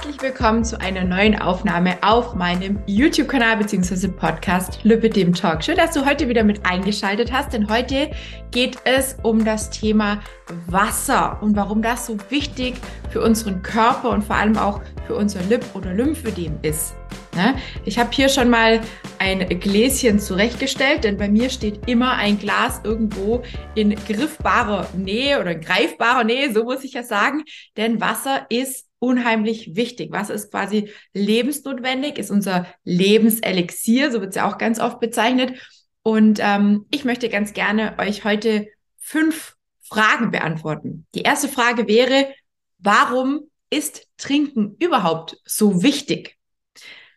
herzlich willkommen zu einer neuen Aufnahme auf meinem YouTube-Kanal bzw. Podcast Lipidem Talk. Schön, dass du heute wieder mit eingeschaltet hast, denn heute geht es um das Thema Wasser und warum das so wichtig für unseren Körper und vor allem auch für unser Lip- oder Lymphödem ist. Ne? Ich habe hier schon mal ein Gläschen zurechtgestellt, denn bei mir steht immer ein Glas irgendwo in griffbarer Nähe oder in greifbarer Nähe, so muss ich ja sagen, denn Wasser ist unheimlich wichtig. Wasser ist quasi lebensnotwendig, ist unser Lebenselixier, so wird es ja auch ganz oft bezeichnet. Und ähm, ich möchte ganz gerne euch heute fünf Fragen beantworten. Die erste Frage wäre, warum ist Trinken überhaupt so wichtig?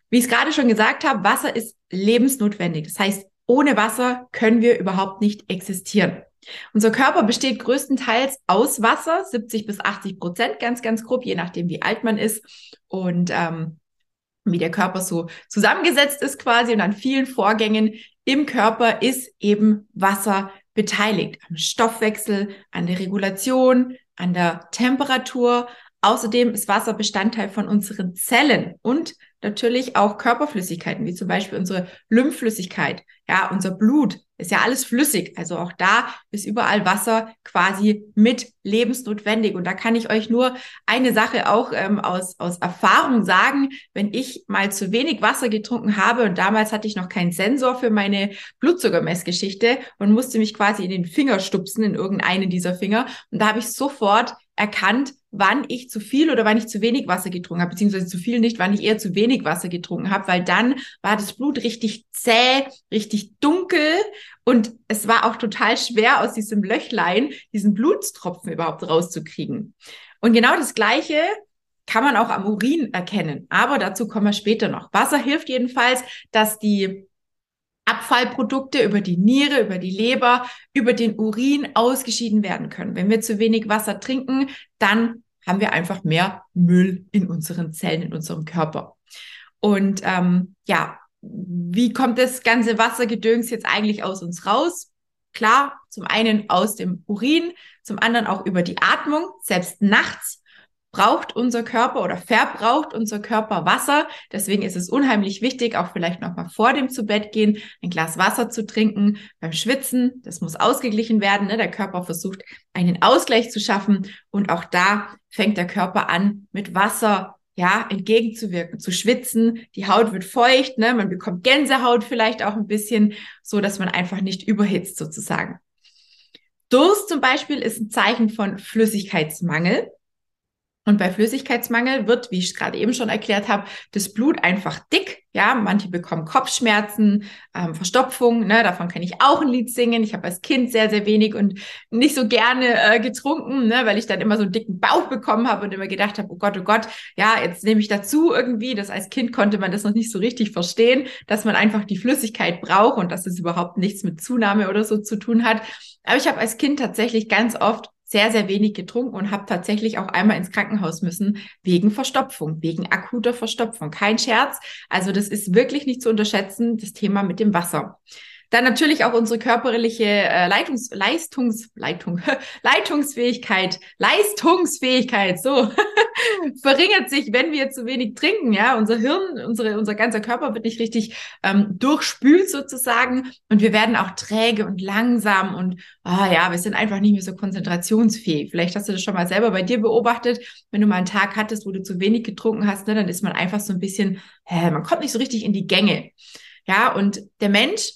Wie ich es gerade schon gesagt habe, Wasser ist lebensnotwendig. Das heißt, ohne Wasser können wir überhaupt nicht existieren. Unser Körper besteht größtenteils aus Wasser, 70 bis 80 Prozent, ganz, ganz grob, je nachdem, wie alt man ist und ähm, wie der Körper so zusammengesetzt ist quasi. Und an vielen Vorgängen im Körper ist eben Wasser beteiligt. Am Stoffwechsel, an der Regulation, an der Temperatur. Außerdem ist Wasser Bestandteil von unseren Zellen und natürlich auch Körperflüssigkeiten, wie zum Beispiel unsere Lymphflüssigkeit, ja, unser Blut ist ja alles flüssig. Also auch da ist überall Wasser quasi mit lebensnotwendig. Und da kann ich euch nur eine Sache auch ähm, aus, aus Erfahrung sagen. Wenn ich mal zu wenig Wasser getrunken habe und damals hatte ich noch keinen Sensor für meine Blutzuckermessgeschichte und musste mich quasi in den Finger stupsen, in irgendeinen dieser Finger. Und da habe ich sofort erkannt, wann ich zu viel oder wann ich zu wenig Wasser getrunken habe, beziehungsweise zu viel nicht, wann ich eher zu wenig Wasser getrunken habe, weil dann war das Blut richtig zäh, richtig dunkel und es war auch total schwer, aus diesem Löchlein diesen Blutstropfen überhaupt rauszukriegen. Und genau das Gleiche kann man auch am Urin erkennen, aber dazu kommen wir später noch. Wasser hilft jedenfalls, dass die Abfallprodukte über die Niere, über die Leber, über den Urin ausgeschieden werden können. Wenn wir zu wenig Wasser trinken, dann haben wir einfach mehr Müll in unseren Zellen, in unserem Körper. Und ähm, ja, wie kommt das ganze Wassergedöns jetzt eigentlich aus uns raus? Klar, zum einen aus dem Urin, zum anderen auch über die Atmung. Selbst nachts braucht unser Körper oder verbraucht unser Körper Wasser. Deswegen ist es unheimlich wichtig, auch vielleicht nochmal vor dem zu Bett gehen, ein Glas Wasser zu trinken. Beim Schwitzen, das muss ausgeglichen werden. Ne? Der Körper versucht, einen Ausgleich zu schaffen. Und auch da fängt der Körper an, mit Wasser ja, entgegenzuwirken, zu schwitzen. Die Haut wird feucht, ne? man bekommt Gänsehaut vielleicht auch ein bisschen, so dass man einfach nicht überhitzt sozusagen. Durst zum Beispiel ist ein Zeichen von Flüssigkeitsmangel. Und bei Flüssigkeitsmangel wird, wie ich es gerade eben schon erklärt habe, das Blut einfach dick. Ja, manche bekommen Kopfschmerzen, ähm, Verstopfung. Ne? Davon kann ich auch ein Lied singen. Ich habe als Kind sehr, sehr wenig und nicht so gerne äh, getrunken, ne? weil ich dann immer so einen dicken Bauch bekommen habe und immer gedacht habe, oh Gott, oh Gott, ja, jetzt nehme ich dazu irgendwie. Das als Kind konnte man das noch nicht so richtig verstehen, dass man einfach die Flüssigkeit braucht und dass es überhaupt nichts mit Zunahme oder so zu tun hat. Aber ich habe als Kind tatsächlich ganz oft sehr, sehr wenig getrunken und habe tatsächlich auch einmal ins Krankenhaus müssen wegen Verstopfung, wegen akuter Verstopfung. Kein Scherz. Also das ist wirklich nicht zu unterschätzen, das Thema mit dem Wasser. Dann natürlich auch unsere körperliche äh, Leitungs Leistungs Leitung Leitungsfähigkeit, Leistungsfähigkeit, so verringert sich, wenn wir zu wenig trinken. Ja, unser Hirn, unsere, unser ganzer Körper wird nicht richtig ähm, durchspült sozusagen und wir werden auch träge und langsam und ah ja, wir sind einfach nicht mehr so konzentrationsfähig. Vielleicht hast du das schon mal selber bei dir beobachtet, wenn du mal einen Tag hattest, wo du zu wenig getrunken hast, ne, dann ist man einfach so ein bisschen, äh, man kommt nicht so richtig in die Gänge. Ja, und der Mensch,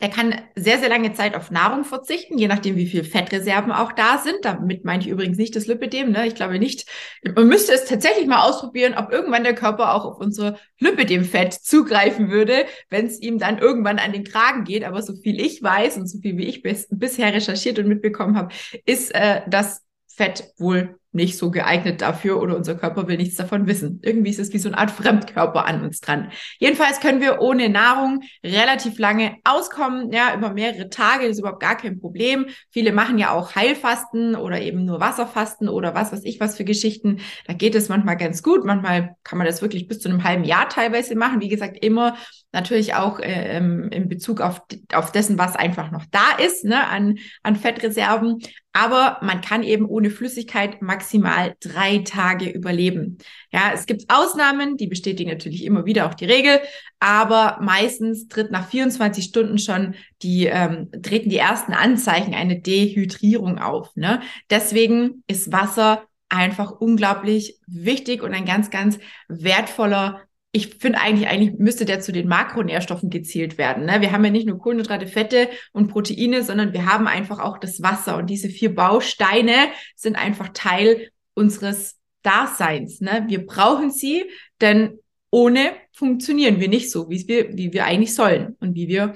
der kann sehr, sehr lange Zeit auf Nahrung verzichten, je nachdem, wie viel Fettreserven auch da sind. Damit meine ich übrigens nicht das Lipidem. Ne? Ich glaube nicht. Man müsste es tatsächlich mal ausprobieren, ob irgendwann der Körper auch auf unser Lipidem-Fett zugreifen würde, wenn es ihm dann irgendwann an den Kragen geht. Aber so viel ich weiß und so viel wie ich bis, bisher recherchiert und mitbekommen habe, ist äh, das Fett wohl nicht so geeignet dafür oder unser Körper will nichts davon wissen. Irgendwie ist es wie so eine Art Fremdkörper an uns dran. Jedenfalls können wir ohne Nahrung relativ lange auskommen, ja, über mehrere Tage, das ist überhaupt gar kein Problem. Viele machen ja auch Heilfasten oder eben nur Wasserfasten oder was weiß ich was für Geschichten. Da geht es manchmal ganz gut, manchmal kann man das wirklich bis zu einem halben Jahr teilweise machen. Wie gesagt, immer natürlich auch äh, ähm, in Bezug auf, auf dessen, was einfach noch da ist, ne, an, an Fettreserven. Aber man kann eben ohne Flüssigkeit maximal drei Tage überleben. Ja, es gibt Ausnahmen, die bestätigen natürlich immer wieder auch die Regel, aber meistens tritt nach 24 Stunden schon die, ähm, treten die ersten Anzeichen eine Dehydrierung auf. Ne? Deswegen ist Wasser einfach unglaublich wichtig und ein ganz, ganz wertvoller ich finde eigentlich, eigentlich müsste der zu den Makronährstoffen gezählt werden. Ne? Wir haben ja nicht nur Kohlenhydrate, Fette und Proteine, sondern wir haben einfach auch das Wasser. Und diese vier Bausteine sind einfach Teil unseres Daseins. Ne? Wir brauchen sie, denn ohne funktionieren wir nicht so, wie wir, wie wir eigentlich sollen und wie wir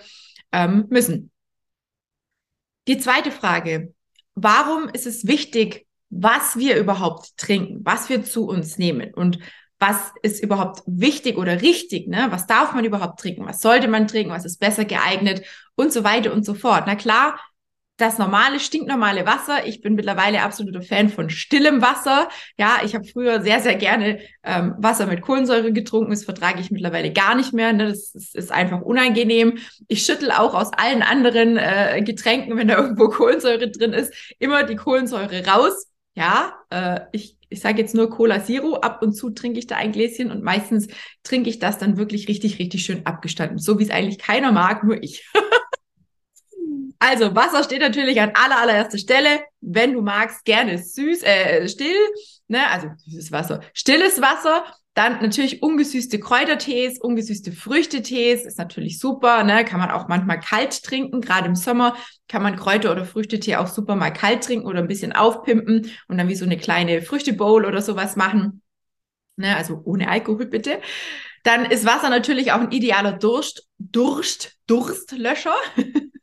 ähm, müssen. Die zweite Frage. Warum ist es wichtig, was wir überhaupt trinken, was wir zu uns nehmen und was ist überhaupt wichtig oder richtig, ne? Was darf man überhaupt trinken? Was sollte man trinken? Was ist besser geeignet? Und so weiter und so fort. Na klar, das normale, stinknormale Wasser. Ich bin mittlerweile absoluter Fan von stillem Wasser. Ja, ich habe früher sehr, sehr gerne ähm, Wasser mit Kohlensäure getrunken. Das vertrage ich mittlerweile gar nicht mehr. Ne? Das, das ist einfach unangenehm. Ich schüttel auch aus allen anderen äh, Getränken, wenn da irgendwo Kohlensäure drin ist, immer die Kohlensäure raus. Ja, äh, ich, ich sage jetzt nur Cola Zero. Ab und zu trinke ich da ein Gläschen und meistens trinke ich das dann wirklich richtig, richtig schön abgestanden. So wie es eigentlich keiner mag, nur ich. also Wasser steht natürlich an aller, allererster Stelle. Wenn du magst, gerne süß, äh, still, ne, also süßes Wasser, stilles Wasser dann natürlich ungesüßte Kräutertees, ungesüßte Früchtetees ist natürlich super, ne? Kann man auch manchmal kalt trinken. Gerade im Sommer kann man Kräuter- oder Früchtetee auch super mal kalt trinken oder ein bisschen aufpimpen und dann wie so eine kleine Früchtebowl oder sowas machen. Ne? Also ohne Alkohol bitte. Dann ist Wasser natürlich auch ein idealer Durst, Durst, Durstlöscher.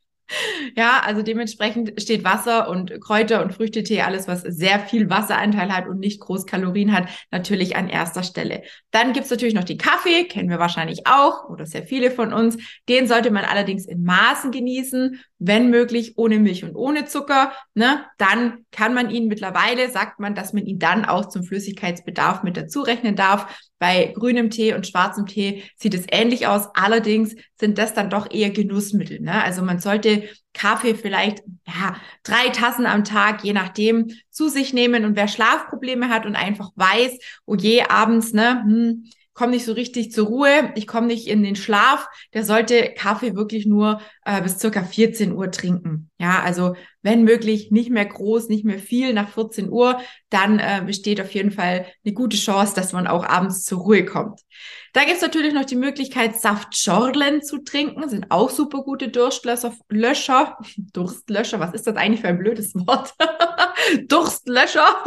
Ja, also dementsprechend steht Wasser und Kräuter und Früchtetee, alles, was sehr viel Wasseranteil hat und nicht groß Kalorien hat, natürlich an erster Stelle. Dann gibt's natürlich noch den Kaffee, kennen wir wahrscheinlich auch oder sehr viele von uns. Den sollte man allerdings in Maßen genießen, wenn möglich ohne Milch und ohne Zucker. Ne? Dann kann man ihn mittlerweile, sagt man, dass man ihn dann auch zum Flüssigkeitsbedarf mit dazu rechnen darf. Bei grünem Tee und schwarzem Tee sieht es ähnlich aus. Allerdings sind das dann doch eher Genussmittel. Ne? Also man sollte Kaffee vielleicht ja, drei Tassen am Tag, je nachdem, zu sich nehmen. Und wer Schlafprobleme hat und einfach weiß, oh je, abends, ne, hm, komme nicht so richtig zur Ruhe, ich komme nicht in den Schlaf, der sollte Kaffee wirklich nur äh, bis circa 14 Uhr trinken. Ja, also wenn möglich nicht mehr groß, nicht mehr viel nach 14 Uhr, dann äh, besteht auf jeden Fall eine gute Chance, dass man auch abends zur Ruhe kommt. Da gibt's natürlich noch die Möglichkeit, Saftschorlen zu trinken, sind auch super gute Durstlöscher. Löscher, Durstlöscher, was ist das eigentlich für ein blödes Wort? Durstlöscher.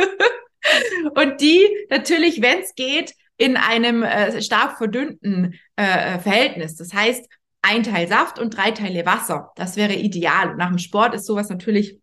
Und die natürlich, wenn es geht, in einem äh, stark verdünnten äh, Verhältnis. Das heißt, ein Teil Saft und drei Teile Wasser. Das wäre ideal. Und nach dem Sport ist sowas natürlich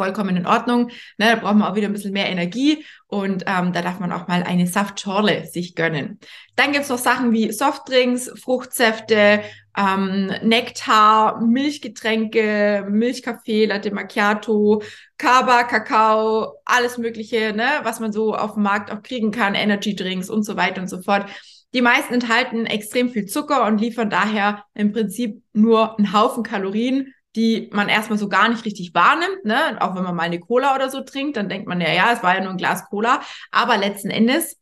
vollkommen in Ordnung. Ne, da braucht man auch wieder ein bisschen mehr Energie und ähm, da darf man auch mal eine Saftschorle sich gönnen. Dann gibt's noch Sachen wie Softdrinks, Fruchtsäfte, ähm, Nektar, Milchgetränke, Milchkaffee, Latte Macchiato, Kaba, Kakao, alles Mögliche, ne, was man so auf dem Markt auch kriegen kann, Energy Drinks und so weiter und so fort. Die meisten enthalten extrem viel Zucker und liefern daher im Prinzip nur einen Haufen Kalorien die man erstmal so gar nicht richtig wahrnimmt, ne? Auch wenn man mal eine Cola oder so trinkt, dann denkt man ja, ja, es war ja nur ein Glas Cola. Aber letzten Endes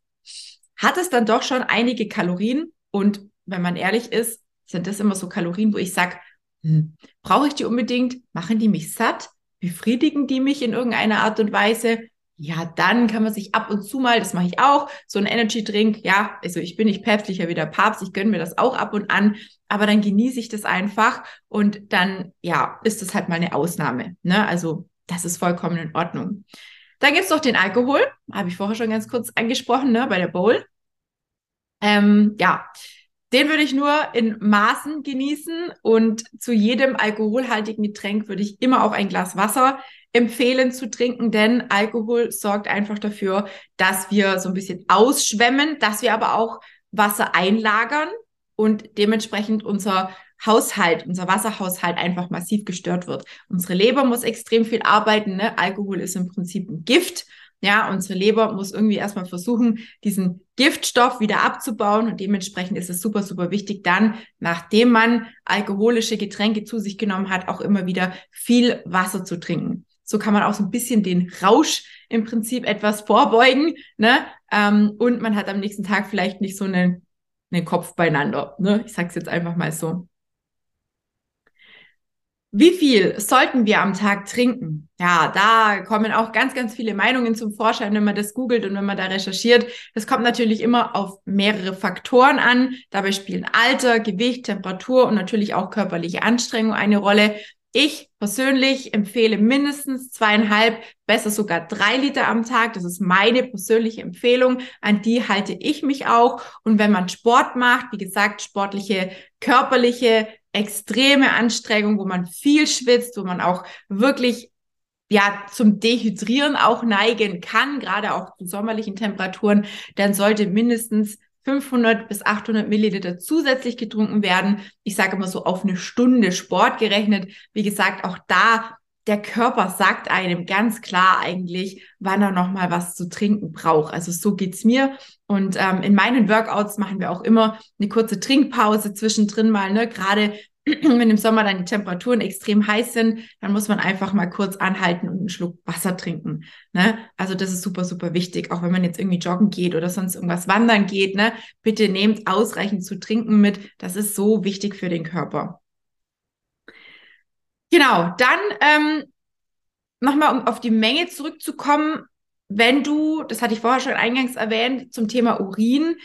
hat es dann doch schon einige Kalorien. Und wenn man ehrlich ist, sind das immer so Kalorien, wo ich sage, hm, brauche ich die unbedingt? Machen die mich satt? Befriedigen die mich in irgendeiner Art und Weise? Ja, dann kann man sich ab und zu mal, das mache ich auch, so ein Energy Drink, ja, also ich bin nicht päpstlicher wie der Papst, ich gönne mir das auch ab und an, aber dann genieße ich das einfach und dann, ja, ist das halt mal eine Ausnahme, ne, also das ist vollkommen in Ordnung. Dann gibt's noch den Alkohol, habe ich vorher schon ganz kurz angesprochen, ne, bei der Bowl. Ähm, ja, den würde ich nur in Maßen genießen und zu jedem alkoholhaltigen Getränk würde ich immer auch ein Glas Wasser empfehlen zu trinken, denn Alkohol sorgt einfach dafür, dass wir so ein bisschen ausschwemmen, dass wir aber auch Wasser einlagern und dementsprechend unser Haushalt, unser Wasserhaushalt einfach massiv gestört wird. Unsere Leber muss extrem viel arbeiten. Ne? Alkohol ist im Prinzip ein Gift Ja, unsere Leber muss irgendwie erstmal versuchen, diesen Giftstoff wieder abzubauen und dementsprechend ist es super, super wichtig, dann, nachdem man alkoholische Getränke zu sich genommen hat, auch immer wieder viel Wasser zu trinken. So kann man auch so ein bisschen den Rausch im Prinzip etwas vorbeugen, ne? Ähm, und man hat am nächsten Tag vielleicht nicht so einen, einen Kopf beieinander. Ne? Ich sag's jetzt einfach mal so. Wie viel sollten wir am Tag trinken? Ja, da kommen auch ganz, ganz viele Meinungen zum Vorschein, wenn man das googelt und wenn man da recherchiert. Das kommt natürlich immer auf mehrere Faktoren an. Dabei spielen Alter, Gewicht, Temperatur und natürlich auch körperliche Anstrengung eine Rolle. Ich persönlich empfehle mindestens zweieinhalb, besser sogar drei Liter am Tag. Das ist meine persönliche Empfehlung. An die halte ich mich auch. Und wenn man Sport macht, wie gesagt, sportliche, körperliche, extreme Anstrengung, wo man viel schwitzt, wo man auch wirklich ja, zum Dehydrieren auch neigen kann, gerade auch zu sommerlichen Temperaturen, dann sollte mindestens 500 bis 800 Milliliter zusätzlich getrunken werden. Ich sage immer so auf eine Stunde Sport gerechnet. Wie gesagt, auch da der Körper sagt einem ganz klar eigentlich, wann er noch mal was zu trinken braucht. Also so geht's mir. Und ähm, in meinen Workouts machen wir auch immer eine kurze Trinkpause zwischendrin mal. Ne? Gerade wenn im Sommer dann die Temperaturen extrem heiß sind, dann muss man einfach mal kurz anhalten und einen Schluck Wasser trinken. Ne? Also das ist super, super wichtig. Auch wenn man jetzt irgendwie joggen geht oder sonst irgendwas wandern geht, ne? bitte nehmt ausreichend zu trinken mit. Das ist so wichtig für den Körper. Genau, dann ähm, nochmal, um auf die Menge zurückzukommen. Wenn du, das hatte ich vorher schon eingangs erwähnt, zum Thema Urin,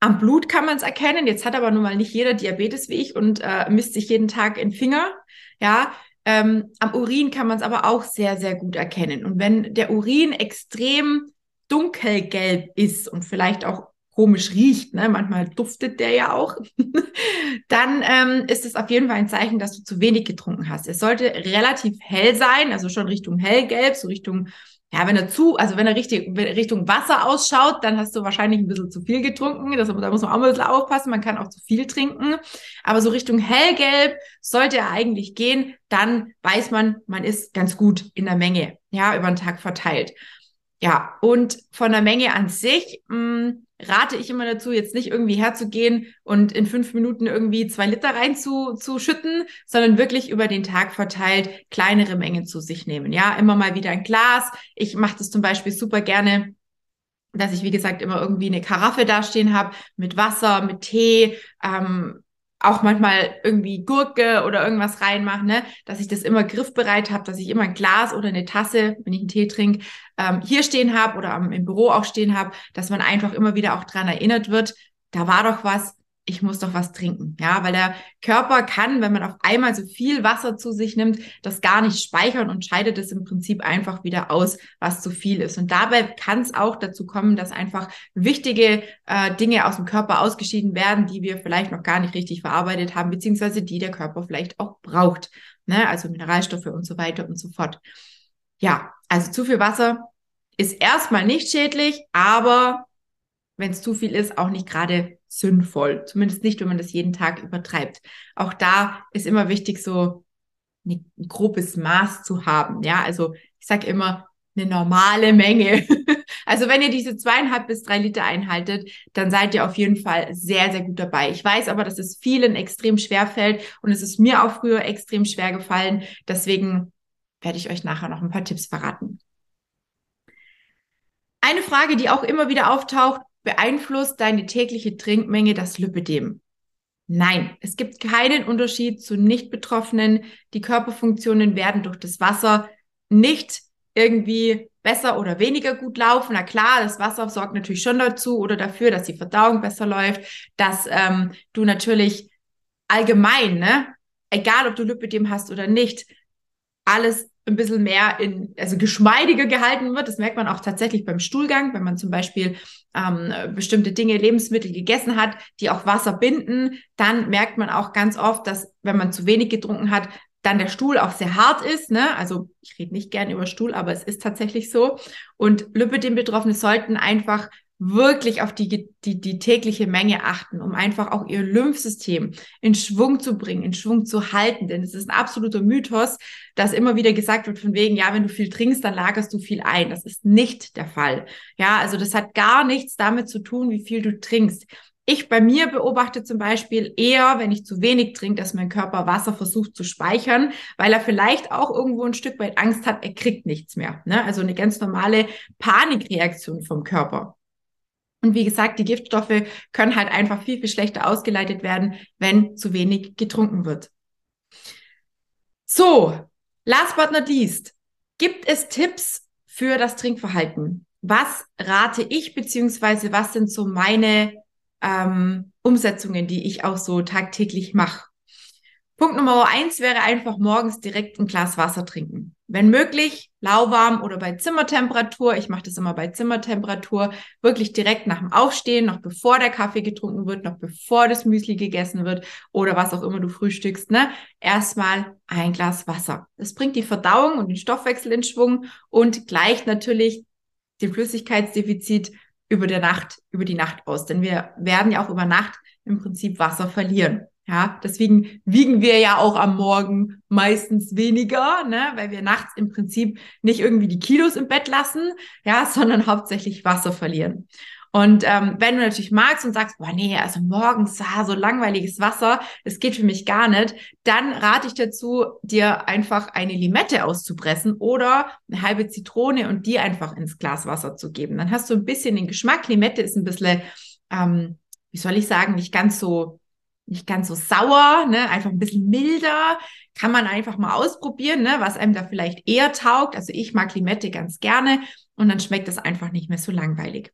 am Blut kann man es erkennen. Jetzt hat aber nun mal nicht jeder Diabetes wie ich und äh, misst sich jeden Tag in Finger. Ja, ähm, am Urin kann man es aber auch sehr, sehr gut erkennen. Und wenn der Urin extrem dunkelgelb ist und vielleicht auch komisch riecht, ne? manchmal duftet der ja auch, dann ähm, ist es auf jeden Fall ein Zeichen, dass du zu wenig getrunken hast. Es sollte relativ hell sein, also schon Richtung hellgelb, so Richtung ja, wenn er zu, also wenn er richtig, Richtung Wasser ausschaut, dann hast du wahrscheinlich ein bisschen zu viel getrunken. Das, da muss man auch ein bisschen aufpassen. Man kann auch zu viel trinken. Aber so Richtung hellgelb sollte er eigentlich gehen. Dann weiß man, man ist ganz gut in der Menge. Ja, über den Tag verteilt. Ja, und von der Menge an sich, mh, mm, rate ich immer dazu, jetzt nicht irgendwie herzugehen und in fünf Minuten irgendwie zwei Liter reinzuschütten, sondern wirklich über den Tag verteilt kleinere Mengen zu sich nehmen. Ja, immer mal wieder ein Glas. Ich mache das zum Beispiel super gerne dass ich, wie gesagt, immer irgendwie eine Karaffe dastehen habe mit Wasser, mit Tee, ähm, auch manchmal irgendwie Gurke oder irgendwas reinmache, ne? dass ich das immer griffbereit habe, dass ich immer ein Glas oder eine Tasse, wenn ich einen Tee trinke, ähm, hier stehen habe oder am, im Büro auch stehen habe, dass man einfach immer wieder auch dran erinnert wird, da war doch was, ich muss doch was trinken. Ja, weil der Körper kann, wenn man auf einmal so viel Wasser zu sich nimmt, das gar nicht speichern und scheidet es im Prinzip einfach wieder aus, was zu viel ist. Und dabei kann es auch dazu kommen, dass einfach wichtige äh, Dinge aus dem Körper ausgeschieden werden, die wir vielleicht noch gar nicht richtig verarbeitet haben, beziehungsweise die der Körper vielleicht auch braucht. Ne? Also Mineralstoffe und so weiter und so fort. Ja, also zu viel Wasser ist erstmal nicht schädlich, aber wenn es zu viel ist, auch nicht gerade sinnvoll. Zumindest nicht, wenn man das jeden Tag übertreibt. Auch da ist immer wichtig, so ein grobes Maß zu haben. Ja, also ich sage immer eine normale Menge. also wenn ihr diese zweieinhalb bis drei Liter einhaltet, dann seid ihr auf jeden Fall sehr, sehr gut dabei. Ich weiß aber, dass es vielen extrem schwer fällt und es ist mir auch früher extrem schwer gefallen. Deswegen werde ich euch nachher noch ein paar Tipps verraten. Eine Frage, die auch immer wieder auftaucht, beeinflusst deine tägliche Trinkmenge das Lipidem? Nein, es gibt keinen Unterschied zu Nicht-Betroffenen. Die Körperfunktionen werden durch das Wasser nicht irgendwie besser oder weniger gut laufen. Na klar, das Wasser sorgt natürlich schon dazu oder dafür, dass die Verdauung besser läuft, dass ähm, du natürlich allgemein, ne, egal ob du Lipidem hast oder nicht, alles ein bisschen mehr in, also geschmeidiger gehalten wird. Das merkt man auch tatsächlich beim Stuhlgang, wenn man zum Beispiel ähm, bestimmte Dinge, Lebensmittel gegessen hat, die auch Wasser binden, dann merkt man auch ganz oft, dass wenn man zu wenig getrunken hat, dann der Stuhl auch sehr hart ist. Ne? Also ich rede nicht gern über Stuhl, aber es ist tatsächlich so. Und Lipidem-Betroffene sollten einfach wirklich auf die, die, die tägliche Menge achten, um einfach auch ihr Lymphsystem in Schwung zu bringen, in Schwung zu halten. Denn es ist ein absoluter Mythos, dass immer wieder gesagt wird von wegen, ja, wenn du viel trinkst, dann lagerst du viel ein. Das ist nicht der Fall. Ja, also das hat gar nichts damit zu tun, wie viel du trinkst. Ich bei mir beobachte zum Beispiel eher, wenn ich zu wenig trinke, dass mein Körper Wasser versucht zu speichern, weil er vielleicht auch irgendwo ein Stück weit Angst hat, er kriegt nichts mehr. Ne? Also eine ganz normale Panikreaktion vom Körper. Und wie gesagt, die Giftstoffe können halt einfach viel, viel schlechter ausgeleitet werden, wenn zu wenig getrunken wird. So, last but not least, gibt es Tipps für das Trinkverhalten? Was rate ich, beziehungsweise was sind so meine ähm, Umsetzungen, die ich auch so tagtäglich mache? Punkt Nummer eins wäre einfach morgens direkt ein Glas Wasser trinken. Wenn möglich, lauwarm oder bei Zimmertemperatur. Ich mache das immer bei Zimmertemperatur. Wirklich direkt nach dem Aufstehen, noch bevor der Kaffee getrunken wird, noch bevor das Müsli gegessen wird oder was auch immer du frühstückst. Ne? Erstmal ein Glas Wasser. Das bringt die Verdauung und den Stoffwechsel in Schwung und gleicht natürlich den Flüssigkeitsdefizit über der Nacht, über die Nacht aus. Denn wir werden ja auch über Nacht im Prinzip Wasser verlieren. Ja, deswegen wiegen wir ja auch am Morgen meistens weniger, ne, weil wir nachts im Prinzip nicht irgendwie die Kilos im Bett lassen, ja, sondern hauptsächlich Wasser verlieren. Und ähm, wenn du natürlich magst und sagst, boah, nee, also morgens ah, so langweiliges Wasser, das geht für mich gar nicht, dann rate ich dazu, dir einfach eine Limette auszupressen oder eine halbe Zitrone und die einfach ins Glas Wasser zu geben. Dann hast du ein bisschen den Geschmack. Limette ist ein bisschen, ähm, wie soll ich sagen, nicht ganz so nicht ganz so sauer, ne, einfach ein bisschen milder. Kann man einfach mal ausprobieren, ne, was einem da vielleicht eher taugt. Also ich mag Limette ganz gerne und dann schmeckt es einfach nicht mehr so langweilig.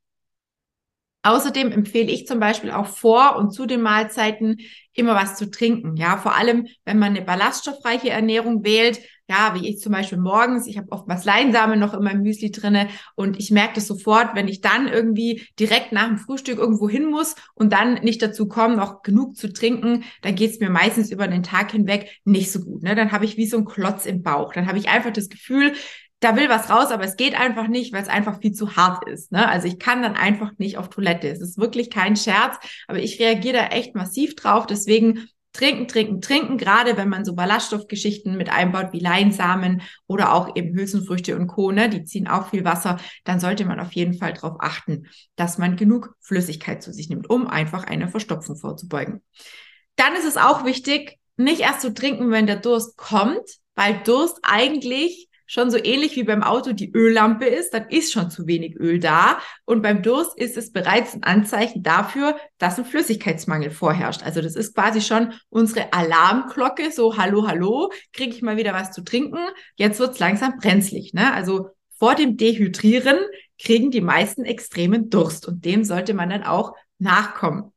Außerdem empfehle ich zum Beispiel auch vor und zu den Mahlzeiten immer was zu trinken. Ja, vor allem, wenn man eine ballaststoffreiche Ernährung wählt, ja, wie ich zum Beispiel morgens, ich habe oftmals Leinsamen noch in meinem Müsli drinne und ich merke das sofort, wenn ich dann irgendwie direkt nach dem Frühstück irgendwo hin muss und dann nicht dazu komme, noch genug zu trinken, dann geht's mir meistens über den Tag hinweg nicht so gut. Ne? Dann habe ich wie so ein Klotz im Bauch. Dann habe ich einfach das Gefühl, da will was raus, aber es geht einfach nicht, weil es einfach viel zu hart ist. Ne? Also ich kann dann einfach nicht auf Toilette. Es ist wirklich kein Scherz, aber ich reagiere da echt massiv drauf. Deswegen trinken, trinken, trinken, gerade wenn man so Ballaststoffgeschichten mit einbaut wie Leinsamen oder auch eben Hülsenfrüchte und Co., ne? die ziehen auch viel Wasser, dann sollte man auf jeden Fall darauf achten, dass man genug Flüssigkeit zu sich nimmt, um einfach eine Verstopfung vorzubeugen. Dann ist es auch wichtig, nicht erst zu trinken, wenn der Durst kommt, weil Durst eigentlich schon so ähnlich wie beim Auto die Öllampe ist, dann ist schon zu wenig Öl da. Und beim Durst ist es bereits ein Anzeichen dafür, dass ein Flüssigkeitsmangel vorherrscht. Also das ist quasi schon unsere Alarmglocke, so hallo, hallo, kriege ich mal wieder was zu trinken. Jetzt wird's langsam brenzlig. Ne? Also vor dem Dehydrieren kriegen die meisten extremen Durst und dem sollte man dann auch nachkommen.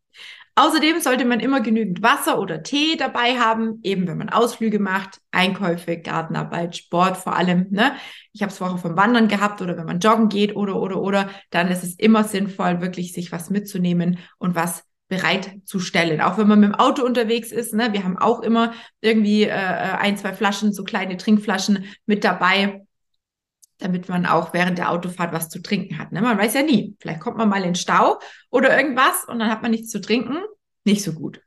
Außerdem sollte man immer genügend Wasser oder Tee dabei haben, eben wenn man Ausflüge macht, Einkäufe, Gartenarbeit, Sport vor allem. Ne? Ich habe es vorher vom Wandern gehabt oder wenn man joggen geht oder oder oder, dann ist es immer sinnvoll, wirklich sich was mitzunehmen und was bereitzustellen. Auch wenn man mit dem Auto unterwegs ist, ne? wir haben auch immer irgendwie äh, ein, zwei Flaschen, so kleine Trinkflaschen mit dabei, damit man auch während der Autofahrt was zu trinken hat. Ne? Man weiß ja nie. Vielleicht kommt man mal in Stau oder irgendwas und dann hat man nichts zu trinken. Nicht so gut.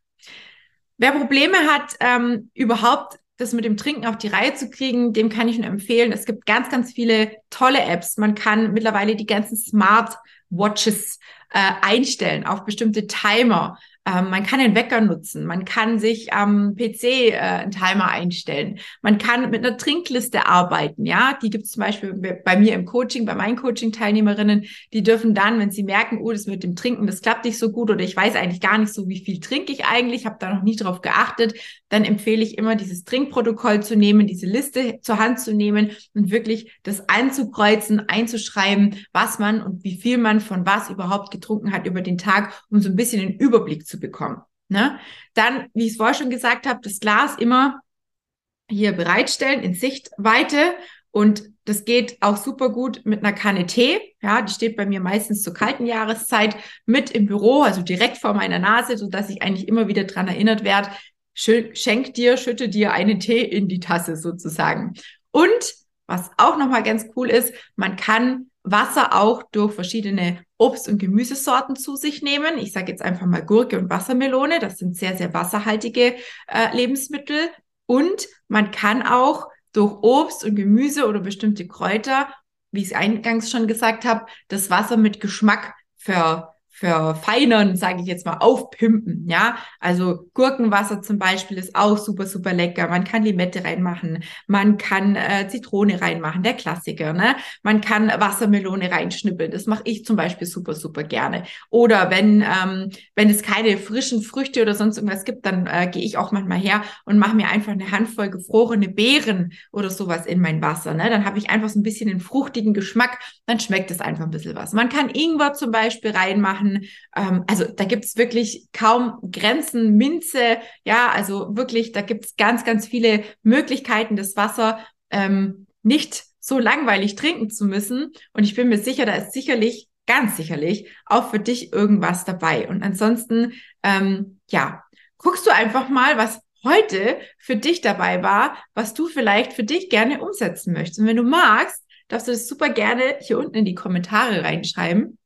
Wer Probleme hat, ähm, überhaupt das mit dem Trinken auf die Reihe zu kriegen, dem kann ich nur empfehlen. Es gibt ganz, ganz viele tolle Apps. Man kann mittlerweile die ganzen Smart Watches äh, einstellen auf bestimmte Timer. Ähm, man kann den Wecker nutzen, man kann sich am PC äh, einen Timer einstellen, man kann mit einer Trinkliste arbeiten, ja, die gibt es zum Beispiel bei mir im Coaching, bei meinen Coaching-Teilnehmerinnen, die dürfen dann, wenn sie merken, oh, das mit dem Trinken, das klappt nicht so gut oder ich weiß eigentlich gar nicht so, wie viel trinke ich eigentlich, habe da noch nie drauf geachtet, dann empfehle ich immer, dieses Trinkprotokoll zu nehmen, diese Liste zur Hand zu nehmen und wirklich das einzukreuzen, einzuschreiben, was man und wie viel man von was überhaupt getrunken hat über den Tag, um so ein bisschen den Überblick zu bekommen. Ne? Dann, wie ich es vorher schon gesagt habe, das Glas immer hier bereitstellen in Sichtweite und das geht auch super gut mit einer Kanne Tee. Ja, die steht bei mir meistens zur kalten Jahreszeit mit im Büro, also direkt vor meiner Nase, so dass ich eigentlich immer wieder dran erinnert werde. Schenk dir, schütte dir einen Tee in die Tasse sozusagen. Und was auch nochmal ganz cool ist, man kann Wasser auch durch verschiedene Obst- und Gemüsesorten zu sich nehmen. Ich sage jetzt einfach mal Gurke und Wassermelone. Das sind sehr, sehr wasserhaltige äh, Lebensmittel. Und man kann auch durch Obst und Gemüse oder bestimmte Kräuter, wie ich es eingangs schon gesagt habe, das Wasser mit Geschmack ver verfeinern, sage ich jetzt mal, aufpimpen. Ja, also Gurkenwasser zum Beispiel ist auch super, super lecker. Man kann Limette reinmachen, man kann äh, Zitrone reinmachen, der Klassiker. Ne? Man kann Wassermelone reinschnippeln. Das mache ich zum Beispiel super, super gerne. Oder wenn ähm, wenn es keine frischen Früchte oder sonst irgendwas gibt, dann äh, gehe ich auch manchmal her und mache mir einfach eine Handvoll gefrorene Beeren oder sowas in mein Wasser. Ne? Dann habe ich einfach so ein bisschen den fruchtigen Geschmack. Dann schmeckt es einfach ein bisschen was. Man kann Ingwer zum Beispiel reinmachen machen. Ähm, also da gibt es wirklich kaum Grenzen, Minze, ja, also wirklich, da gibt es ganz, ganz viele Möglichkeiten, das Wasser ähm, nicht so langweilig trinken zu müssen. Und ich bin mir sicher, da ist sicherlich, ganz sicherlich, auch für dich irgendwas dabei. Und ansonsten, ähm, ja, guckst du einfach mal, was heute für dich dabei war, was du vielleicht für dich gerne umsetzen möchtest. Und wenn du magst, darfst du das super gerne hier unten in die Kommentare reinschreiben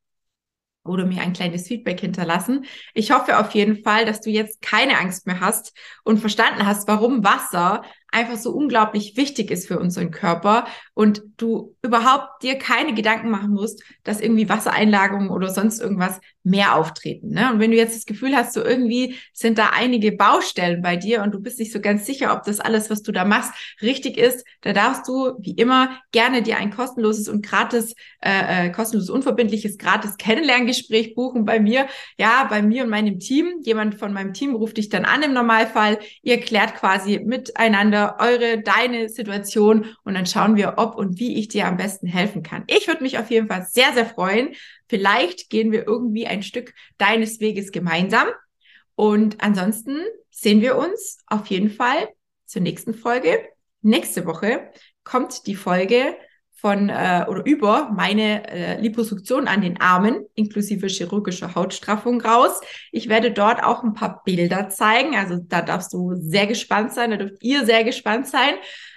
oder mir ein kleines Feedback hinterlassen. Ich hoffe auf jeden Fall, dass du jetzt keine Angst mehr hast und verstanden hast, warum Wasser einfach so unglaublich wichtig ist für unseren Körper und du überhaupt dir keine Gedanken machen musst, dass irgendwie Wassereinlagerungen oder sonst irgendwas mehr auftreten. Ne? Und wenn du jetzt das Gefühl hast, so irgendwie sind da einige Baustellen bei dir und du bist nicht so ganz sicher, ob das alles, was du da machst, richtig ist, da darfst du wie immer gerne dir ein kostenloses und gratis, äh, äh kostenloses, unverbindliches, gratis Kennenlerngespräch buchen bei mir. Ja, bei mir und meinem Team. Jemand von meinem Team ruft dich dann an im Normalfall. Ihr klärt quasi miteinander eure, deine Situation und dann schauen wir, ob und wie ich dir am besten helfen kann. Ich würde mich auf jeden Fall sehr, sehr freuen. Vielleicht gehen wir irgendwie ein Stück deines Weges gemeinsam. Und ansonsten sehen wir uns auf jeden Fall zur nächsten Folge. Nächste Woche kommt die Folge von äh, oder über meine äh, Liposuktion an den Armen inklusive chirurgischer Hautstraffung raus. Ich werde dort auch ein paar Bilder zeigen. Also da darfst du sehr gespannt sein, da dürft ihr sehr gespannt sein.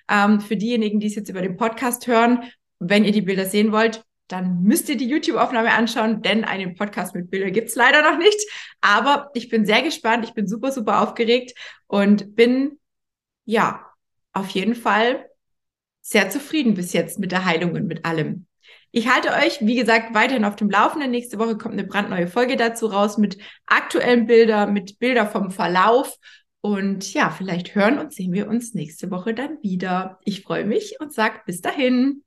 Ähm, für diejenigen, die es jetzt über den Podcast hören, wenn ihr die Bilder sehen wollt, dann müsst ihr die YouTube-Aufnahme anschauen, denn einen Podcast mit Bildern gibt's leider noch nicht. Aber ich bin sehr gespannt, ich bin super, super aufgeregt und bin, ja, auf jeden Fall sehr zufrieden bis jetzt mit der Heilung und mit allem. Ich halte euch, wie gesagt, weiterhin auf dem Laufenden. Nächste Woche kommt eine brandneue Folge dazu raus mit aktuellen Bildern, mit Bilder vom Verlauf. Und ja, vielleicht hören und sehen wir uns nächste Woche dann wieder. Ich freue mich und sage bis dahin.